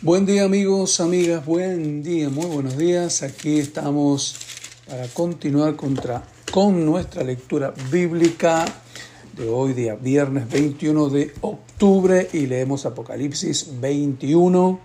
Buen día amigos, amigas, buen día, muy buenos días. Aquí estamos para continuar contra, con nuestra lectura bíblica de hoy, día viernes 21 de octubre, y leemos Apocalipsis 21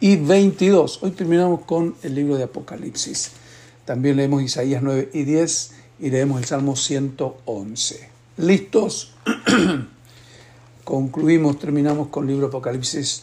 y 22. Hoy terminamos con el libro de Apocalipsis. También leemos Isaías 9 y 10 y leemos el Salmo 111. ¿Listos? Concluimos, terminamos con el libro Apocalipsis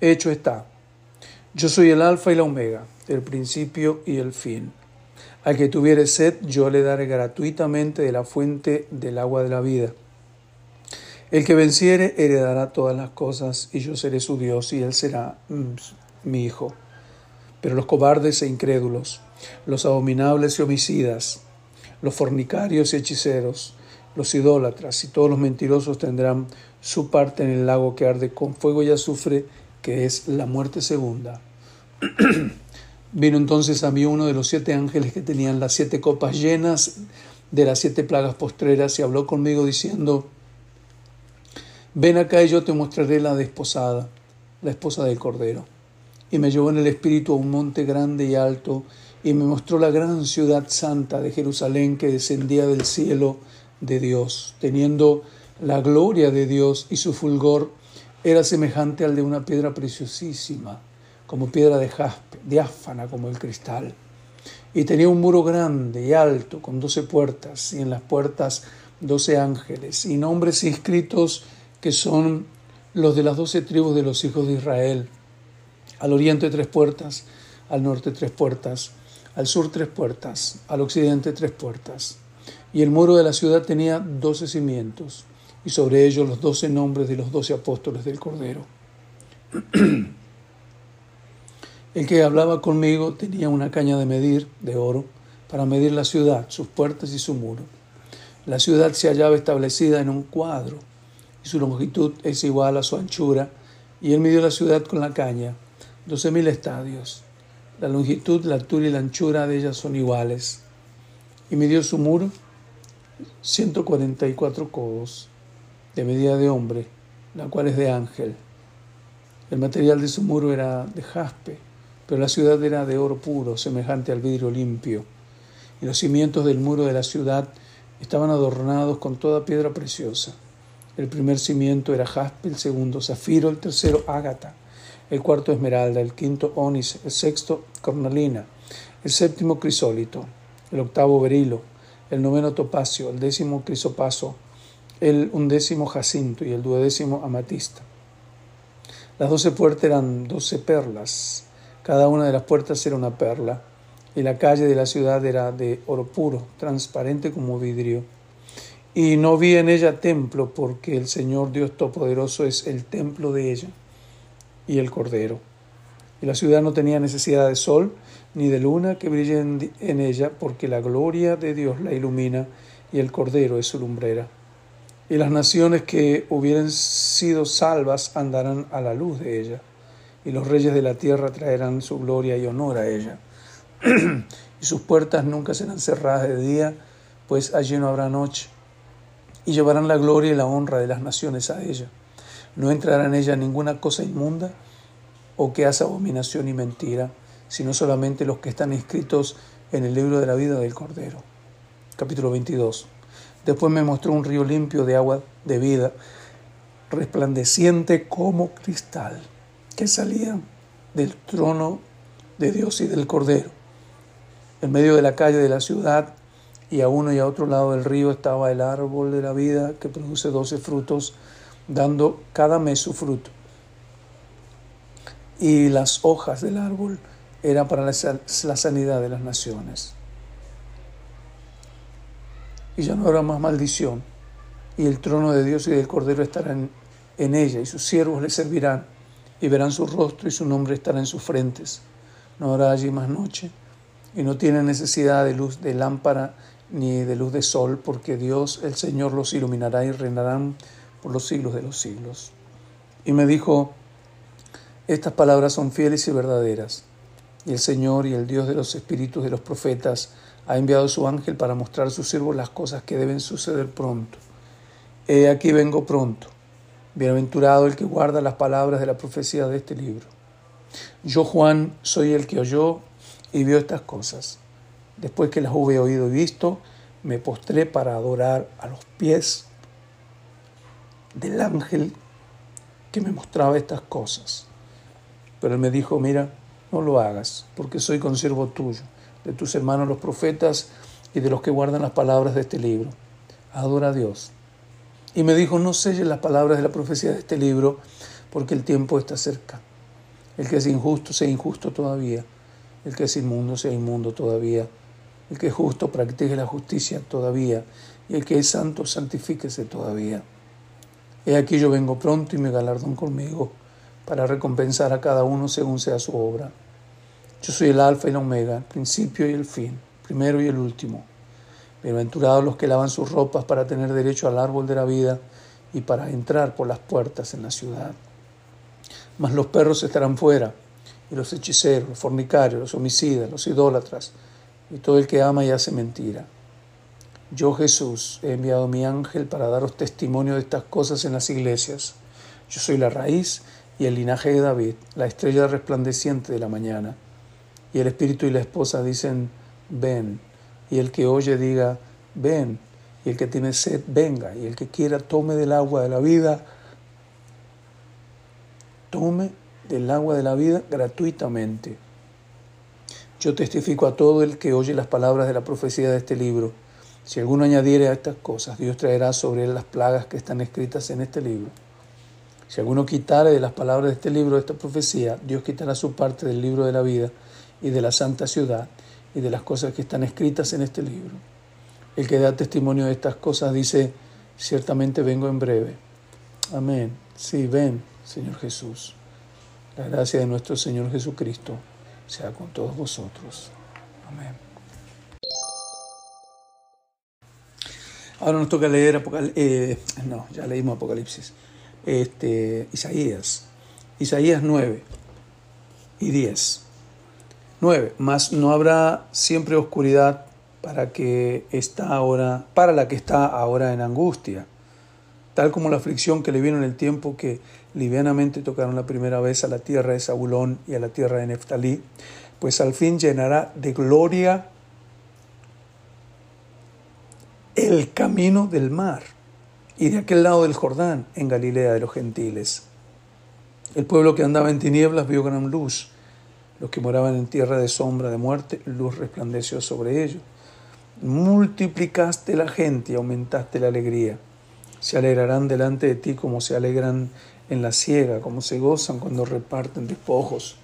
hecho está. Yo soy el alfa y la omega, el principio y el fin. Al que tuviere sed, yo le daré gratuitamente de la fuente del agua de la vida. El que venciere heredará todas las cosas, y yo seré su Dios, y él será mm, mi hijo. Pero los cobardes e incrédulos, los abominables y homicidas, los fornicarios y hechiceros, los idólatras y todos los mentirosos tendrán su parte en el lago que arde con fuego y azufre, que es la muerte segunda. Vino entonces a mí uno de los siete ángeles que tenían las siete copas llenas de las siete plagas postreras y habló conmigo diciendo, ven acá y yo te mostraré la desposada, la esposa del Cordero. Y me llevó en el espíritu a un monte grande y alto y me mostró la gran ciudad santa de Jerusalén que descendía del cielo de Dios, teniendo la gloria de Dios y su fulgor era semejante al de una piedra preciosísima, como piedra de jaspe, diáfana como el cristal. Y tenía un muro grande y alto, con doce puertas, y en las puertas doce ángeles, y nombres inscritos que son los de las doce tribus de los hijos de Israel. Al oriente tres puertas, al norte tres puertas, al sur tres puertas, al occidente tres puertas. Y el muro de la ciudad tenía doce cimientos y sobre ellos los doce nombres de los doce apóstoles del Cordero. El que hablaba conmigo tenía una caña de medir de oro para medir la ciudad, sus puertas y su muro. La ciudad se hallaba establecida en un cuadro y su longitud es igual a su anchura y él midió la ciudad con la caña, doce mil estadios. La longitud, la altura y la anchura de ellas son iguales. Y midió su muro 144 codos de medida de hombre, la cual es de ángel. El material de su muro era de jaspe, pero la ciudad era de oro puro, semejante al vidrio limpio. Y los cimientos del muro de la ciudad estaban adornados con toda piedra preciosa. El primer cimiento era jaspe, el segundo zafiro, el tercero ágata, el cuarto esmeralda, el quinto ónice, el sexto cornalina, el séptimo crisólito, el octavo berilo, el noveno topacio, el décimo crisopaso, el undécimo jacinto y el duodécimo amatista. Las doce puertas eran doce perlas, cada una de las puertas era una perla, y la calle de la ciudad era de oro puro, transparente como vidrio. Y no vi en ella templo, porque el Señor Dios Todopoderoso es el templo de ella y el Cordero. Y la ciudad no tenía necesidad de sol ni de luna que brillen en ella, porque la gloria de Dios la ilumina y el Cordero es su lumbrera y las naciones que hubieran sido salvas andarán a la luz de ella, y los reyes de la tierra traerán su gloria y honor a ella. y sus puertas nunca serán cerradas de día, pues allí no habrá noche, y llevarán la gloria y la honra de las naciones a ella. No entrará en ella ninguna cosa inmunda o que hace abominación y mentira, sino solamente los que están inscritos en el libro de la vida del Cordero. Capítulo 22. Después me mostró un río limpio de agua de vida, resplandeciente como cristal, que salía del trono de Dios y del Cordero. En medio de la calle de la ciudad y a uno y a otro lado del río estaba el árbol de la vida que produce doce frutos, dando cada mes su fruto. Y las hojas del árbol eran para la sanidad de las naciones. Y ya no habrá más maldición, y el trono de Dios y del Cordero estará en, en ella, y sus siervos le servirán, y verán su rostro y su nombre estará en sus frentes. No habrá allí más noche, y no tienen necesidad de luz de lámpara ni de luz de sol, porque Dios el Señor los iluminará y reinarán por los siglos de los siglos. Y me dijo, estas palabras son fieles y verdaderas, y el Señor y el Dios de los espíritus de los profetas ha enviado su ángel para mostrar a sus siervos las cosas que deben suceder pronto. He aquí vengo pronto. Bienaventurado el que guarda las palabras de la profecía de este libro. Yo, Juan, soy el que oyó y vio estas cosas. Después que las hube oído y visto, me postré para adorar a los pies del ángel que me mostraba estas cosas. Pero él me dijo, mira, no lo hagas, porque soy consiervo tuyo, de tus hermanos los profetas y de los que guardan las palabras de este libro. Adora a Dios. Y me dijo, no selles las palabras de la profecía de este libro, porque el tiempo está cerca. El que es injusto sea injusto todavía, el que es inmundo sea inmundo todavía el que es justo practique la justicia todavía, y el que es santo santifíquese todavía. He aquí yo vengo pronto y me galardón conmigo, para recompensar a cada uno según sea su obra. Yo soy el alfa y la omega, el principio y el fin, primero y el último. Bienaventurados los que lavan sus ropas para tener derecho al árbol de la vida y para entrar por las puertas en la ciudad. Mas los perros estarán fuera, y los hechiceros, los fornicarios, los homicidas, los idólatras, y todo el que ama y hace mentira. Yo Jesús he enviado mi ángel para daros testimonio de estas cosas en las iglesias. Yo soy la raíz y el linaje de David, la estrella resplandeciente de la mañana. Y el espíritu y la esposa dicen, ven. Y el que oye diga, ven. Y el que tiene sed, venga. Y el que quiera, tome del agua de la vida. Tome del agua de la vida gratuitamente. Yo testifico a todo el que oye las palabras de la profecía de este libro. Si alguno añadiere a estas cosas, Dios traerá sobre él las plagas que están escritas en este libro. Si alguno quitare de las palabras de este libro, de esta profecía, Dios quitará su parte del libro de la vida y de la santa ciudad y de las cosas que están escritas en este libro. El que da testimonio de estas cosas dice, ciertamente vengo en breve. Amén. Sí, ven, Señor Jesús. La gracia de nuestro Señor Jesucristo sea con todos vosotros. Amén. Ahora nos toca leer Apocalipsis, eh, no, ya leímos Apocalipsis, este, Isaías, Isaías 9 y 10. 9. Mas no habrá siempre oscuridad para que está ahora, para la que está ahora en angustia, tal como la aflicción que le vino en el tiempo que livianamente tocaron la primera vez a la tierra de Zabulón y a la tierra de Neftalí, pues al fin llenará de gloria el camino del mar y de aquel lado del Jordán, en Galilea de los gentiles. El pueblo que andaba en tinieblas vio gran luz, los que moraban en tierra de sombra de muerte, luz resplandeció sobre ellos. Multiplicaste la gente y aumentaste la alegría. Se alegrarán delante de ti como se alegran en la siega, como se gozan cuando reparten despojos.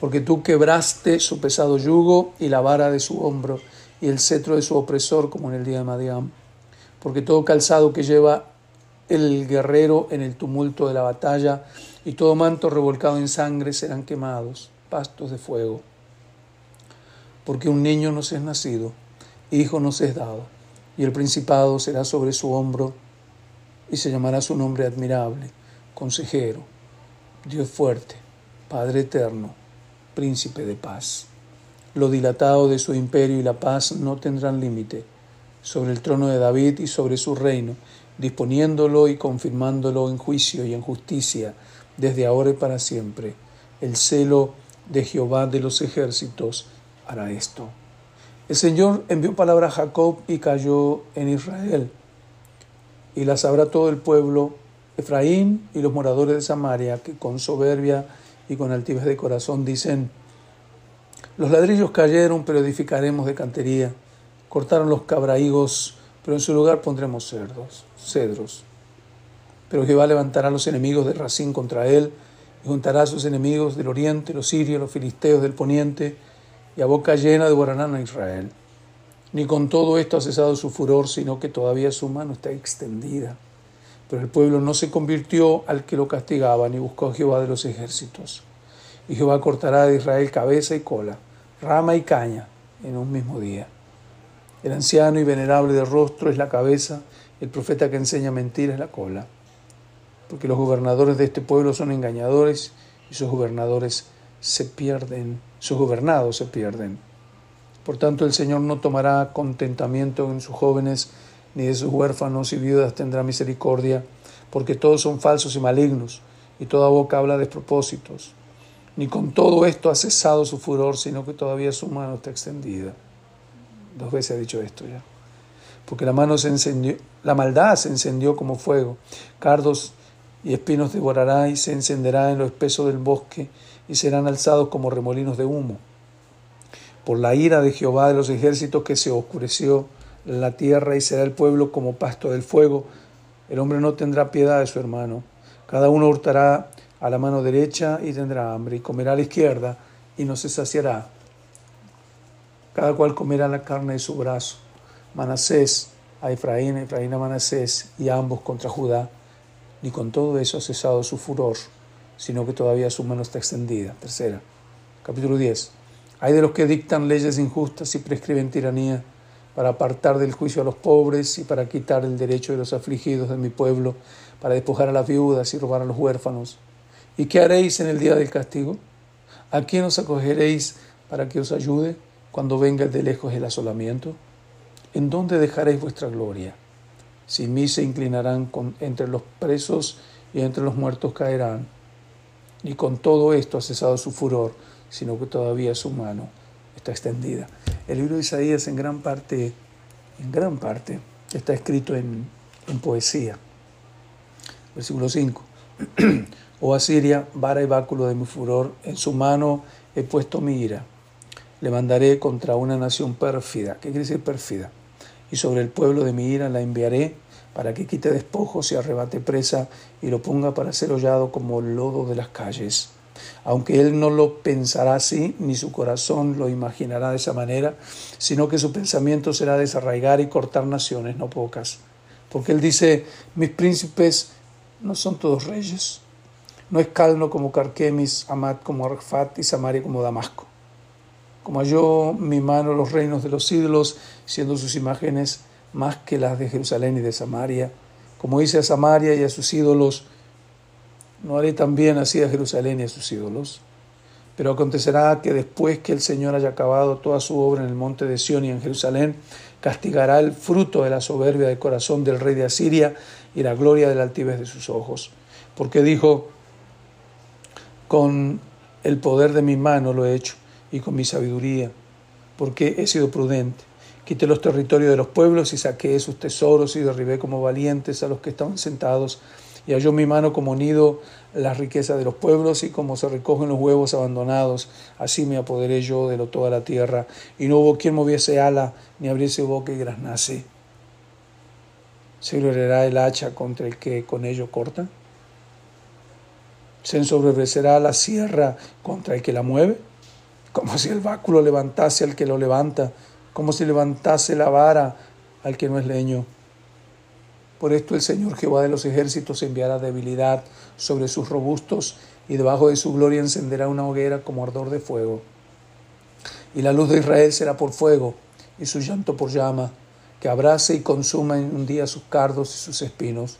Porque tú quebraste su pesado yugo y la vara de su hombro y el cetro de su opresor, como en el día de Madián. Porque todo calzado que lleva el guerrero en el tumulto de la batalla y todo manto revolcado en sangre serán quemados, pastos de fuego. Porque un niño nos es nacido, hijo nos es dado, y el principado será sobre su hombro, y se llamará su nombre admirable consejero, Dios fuerte, Padre eterno, príncipe de paz. Lo dilatado de su imperio y la paz no tendrán límite sobre el trono de David y sobre su reino, disponiéndolo y confirmándolo en juicio y en justicia desde ahora y para siempre. El celo de Jehová de los ejércitos hará esto. El Señor envió palabra a Jacob y cayó en Israel, y la sabrá todo el pueblo Efraín y los moradores de Samaria, que con soberbia y con altivez de corazón dicen, Los ladrillos cayeron, pero edificaremos de cantería. Cortaron los cabraigos, pero en su lugar pondremos cerdos, cedros. Pero Jehová levantará a los enemigos de Racín contra él, y juntará a sus enemigos del oriente, los sirios, los filisteos del poniente, y a boca llena devorarán a Israel. Ni con todo esto ha cesado su furor, sino que todavía su mano está extendida. Pero el pueblo no se convirtió al que lo castigaba, ni buscó a Jehová de los ejércitos. Y Jehová cortará de Israel cabeza y cola, rama y caña, en un mismo día. El anciano y venerable de rostro es la cabeza, el profeta que enseña mentira es la cola. Porque los gobernadores de este pueblo son engañadores y sus gobernadores se pierden, sus gobernados se pierden. Por tanto, el Señor no tomará contentamiento en sus jóvenes, ni de sus huérfanos y viudas tendrá misericordia, porque todos son falsos y malignos, y toda boca habla de despropósitos. Ni con todo esto ha cesado su furor, sino que todavía su mano está extendida. Dos veces ha dicho esto ya. Porque la mano se encendió, la maldad se encendió como fuego, cardos y espinos devorará y se encenderá en lo espeso del bosque y serán alzados como remolinos de humo por la ira de Jehová de los ejércitos que se oscureció la tierra y será el pueblo como pasto del fuego. El hombre no tendrá piedad de su hermano. Cada uno hurtará a la mano derecha y tendrá hambre, y comerá a la izquierda y no se saciará. Cada cual comerá la carne de su brazo. Manasés a Efraín, Efraín a Manasés, y ambos contra Judá. Ni con todo eso ha cesado su furor, sino que todavía su mano está extendida. Tercera, capítulo 10. Hay de los que dictan leyes injustas y prescriben tiranía para apartar del juicio a los pobres y para quitar el derecho de los afligidos de mi pueblo, para despojar a las viudas y robar a los huérfanos. ¿Y qué haréis en el día del castigo? ¿A quién os acogeréis para que os ayude cuando venga de lejos el asolamiento? ¿En dónde dejaréis vuestra gloria? Si mí se inclinarán entre los presos y entre los muertos caerán. Y con todo esto ha cesado su furor sino que todavía su mano está extendida. El libro de Isaías en gran parte, en gran parte, está escrito en, en poesía. Versículo 5. Oh Asiria, vara y báculo de mi furor, en su mano he puesto mi ira. Le mandaré contra una nación pérfida. ¿Qué quiere decir pérfida? Y sobre el pueblo de mi ira la enviaré para que quite despojos y arrebate presa y lo ponga para ser hollado como lodo de las calles aunque él no lo pensará así, ni su corazón lo imaginará de esa manera, sino que su pensamiento será desarraigar y cortar naciones, no pocas. Porque él dice, mis príncipes no son todos reyes, no es Calno como Carquemis, Amat como Arfat y Samaria como Damasco. Como halló mi mano los reinos de los ídolos, siendo sus imágenes más que las de Jerusalén y de Samaria, como hice a Samaria y a sus ídolos, ¿No haré también así a Jerusalén y a sus ídolos? Pero acontecerá que después que el Señor haya acabado toda su obra en el monte de Sión y en Jerusalén, castigará el fruto de la soberbia del corazón del rey de Asiria y la gloria de la altivez de sus ojos. Porque dijo, con el poder de mi mano lo he hecho y con mi sabiduría, porque he sido prudente. Quité los territorios de los pueblos y saqué sus tesoros y derribé como valientes a los que estaban sentados y halló mi mano como nido la riqueza de los pueblos y como se recogen los huevos abandonados, así me apoderé yo de toda la tierra, y no hubo quien moviese ala, ni abriese boca y graznase. ¿Se gloriará el hacha contra el que con ello corta? ¿Se ensobrecerá la sierra contra el que la mueve? Como si el báculo levantase al que lo levanta, como si levantase la vara al que no es leño. Por esto el Señor Jehová de los ejércitos enviará debilidad sobre sus robustos y debajo de su gloria encenderá una hoguera como ardor de fuego. Y la luz de Israel será por fuego y su llanto por llama, que abrace y consuma en un día sus cardos y sus espinos.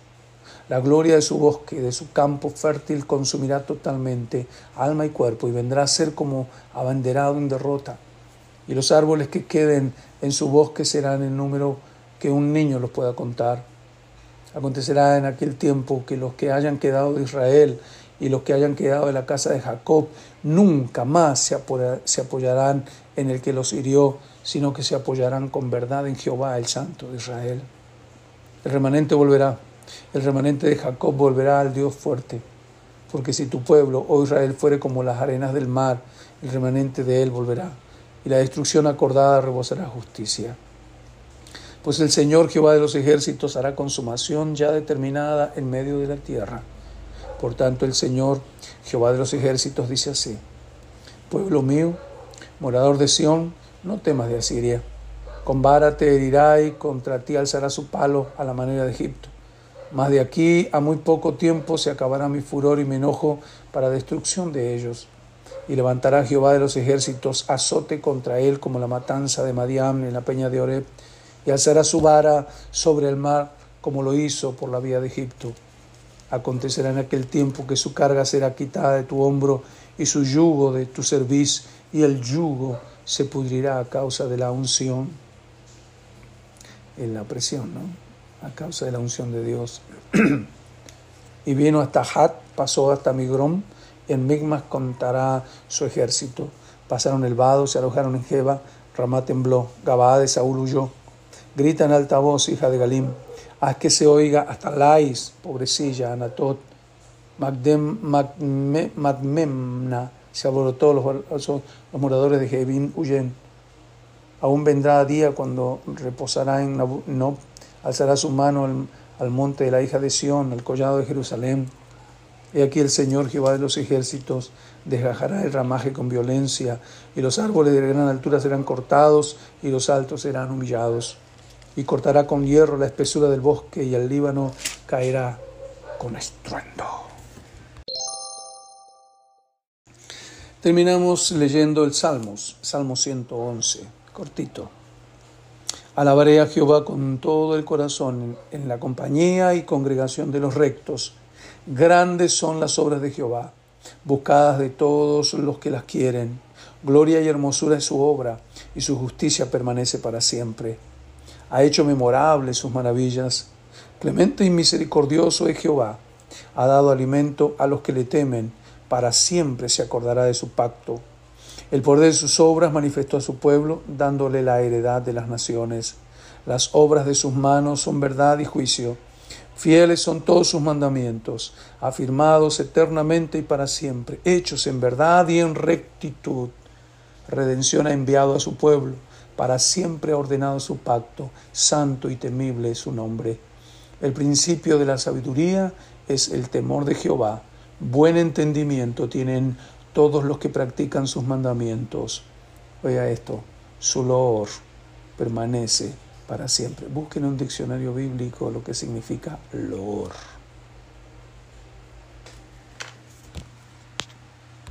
La gloria de su bosque de su campo fértil consumirá totalmente alma y cuerpo y vendrá a ser como abanderado en derrota. Y los árboles que queden en su bosque serán en número que un niño los pueda contar Acontecerá en aquel tiempo que los que hayan quedado de Israel y los que hayan quedado de la casa de Jacob nunca más se, apoyarán en el que los hirió, sino que se apoyarán con verdad en Jehová, el Santo de Israel. El remanente volverá, el remanente de Jacob volverá al Dios fuerte, porque si tu pueblo, oh Israel, fuere como las arenas del mar, el remanente de él volverá. y la destrucción acordada rebosará justicia. Pues el Señor Jehová de los ejércitos hará consumación ya determinada en medio de la tierra. Por tanto, el Señor Jehová de los ejércitos dice así, Pueblo mío, morador de Sión, no temas de Asiria. Con vara te herirá y contra ti alzará su palo a la manera de Egipto. Mas de aquí a muy poco tiempo se acabará mi furor y mi enojo para destrucción de ellos. Y levantará Jehová de los ejércitos azote contra él como la matanza de Madiam en la peña de Oreb y alzará su vara sobre el mar como lo hizo por la vía de Egipto. Acontecerá en aquel tiempo que su carga será quitada de tu hombro y su yugo de tu cerviz, y el yugo se pudrirá a causa de la unción, en la presión, ¿no? A causa de la unción de Dios. y vino hasta Hat, pasó hasta Migrom, en Migmas contará su ejército. Pasaron el vado, se alojaron en Jeba, Ramá tembló, Gabaa de Saúl huyó. Grita en alta voz, hija de Galim, haz que se oiga hasta Lais, pobrecilla, Anatot, Magmemna, se alborotó, los, los moradores de Jebín huyen. Aún vendrá día cuando reposará en Nob, alzará su mano al, monte de la hija de Sión, al collado de Jerusalén. He aquí el Señor Jehová de los ejércitos desgajará el ramaje con violencia, y los árboles de gran altura serán cortados, y los altos serán humillados y cortará con hierro la espesura del bosque y el Líbano caerá con estruendo. Terminamos leyendo el Salmos, Salmo 111, cortito. Alabaré a Jehová con todo el corazón en la compañía y congregación de los rectos. Grandes son las obras de Jehová, buscadas de todos los que las quieren. Gloria y hermosura es su obra, y su justicia permanece para siempre ha hecho memorables sus maravillas. Clemente y misericordioso es Jehová, ha dado alimento a los que le temen, para siempre se acordará de su pacto. El poder de sus obras manifestó a su pueblo, dándole la heredad de las naciones. Las obras de sus manos son verdad y juicio. Fieles son todos sus mandamientos, afirmados eternamente y para siempre, hechos en verdad y en rectitud. Redención ha enviado a su pueblo para siempre ha ordenado su pacto, santo y temible es su nombre. El principio de la sabiduría es el temor de Jehová. Buen entendimiento tienen todos los que practican sus mandamientos. Oiga esto, su loor permanece para siempre. Busquen en un diccionario bíblico lo que significa loor.